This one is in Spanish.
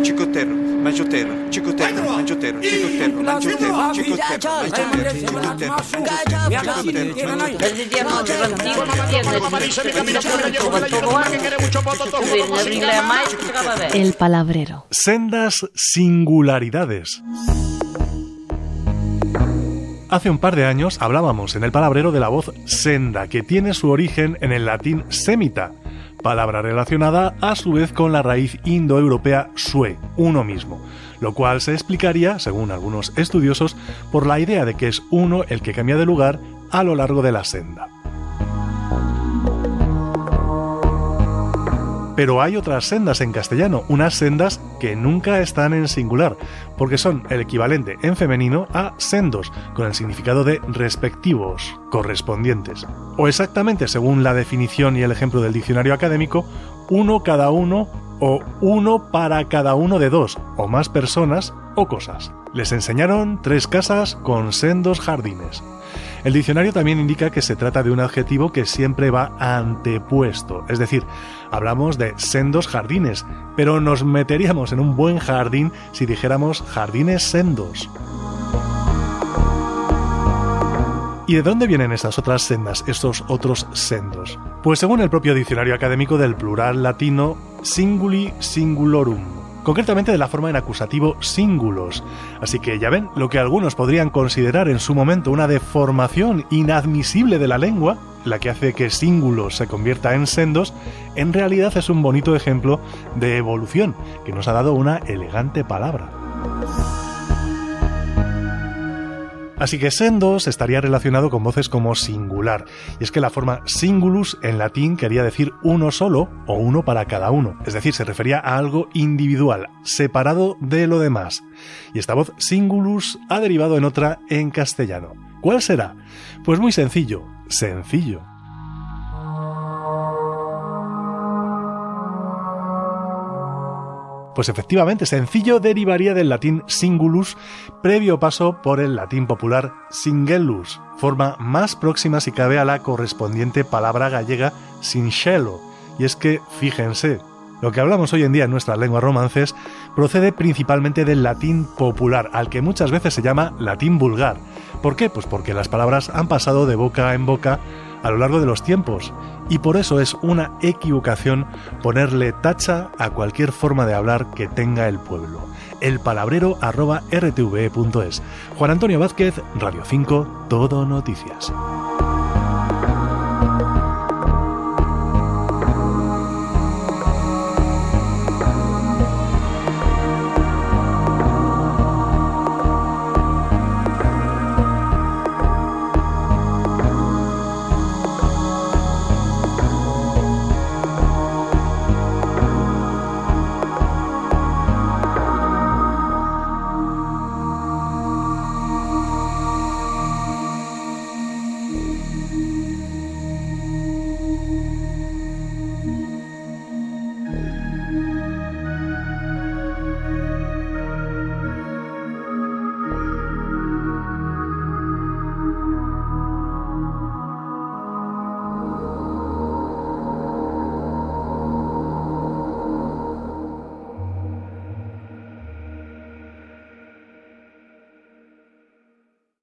Chicotero, mangiotero, chicotero, mangiotero, chicotero, mangiotero, chicotero, mangiotero, El palabrero. Sendas singularidades. Hace un par de años hablábamos en el palabrero de la voz senda, que tiene su origen en el latín semita, palabra relacionada a su vez con la raíz indoeuropea sue, uno mismo, lo cual se explicaría, según algunos estudiosos, por la idea de que es uno el que cambia de lugar a lo largo de la senda. Pero hay otras sendas en castellano, unas sendas que nunca están en singular, porque son el equivalente en femenino a sendos, con el significado de respectivos, correspondientes. O exactamente, según la definición y el ejemplo del diccionario académico, uno cada uno o uno para cada uno de dos o más personas o cosas. Les enseñaron tres casas con sendos jardines. El diccionario también indica que se trata de un adjetivo que siempre va antepuesto, es decir, hablamos de sendos jardines, pero nos meteríamos en un buen jardín si dijéramos jardines sendos. ¿Y de dónde vienen esas otras sendas, estos otros sendos? Pues según el propio diccionario académico del plural latino singuli singulorum, concretamente de la forma en acusativo singulos. Así que ya ven, lo que algunos podrían considerar en su momento una deformación inadmisible de la lengua, la que hace que singulos se convierta en sendos, en realidad es un bonito ejemplo de evolución que nos ha dado una elegante palabra. Así que sendos estaría relacionado con voces como singular, y es que la forma singulus en latín quería decir uno solo o uno para cada uno, es decir, se refería a algo individual, separado de lo demás. Y esta voz singulus ha derivado en otra en castellano. ¿Cuál será? Pues muy sencillo, sencillo. Pues efectivamente, sencillo derivaría del latín singulus, previo paso por el latín popular singellus, forma más próxima si cabe a la correspondiente palabra gallega sincelo. Y es que, fíjense, lo que hablamos hoy en día en nuestras lenguas romances procede principalmente del latín popular, al que muchas veces se llama latín vulgar. ¿Por qué? Pues porque las palabras han pasado de boca en boca a lo largo de los tiempos y por eso es una equivocación ponerle tacha a cualquier forma de hablar que tenga el pueblo. El palabrero arroba rtve.es. Juan Antonio Vázquez, Radio 5, Todo Noticias.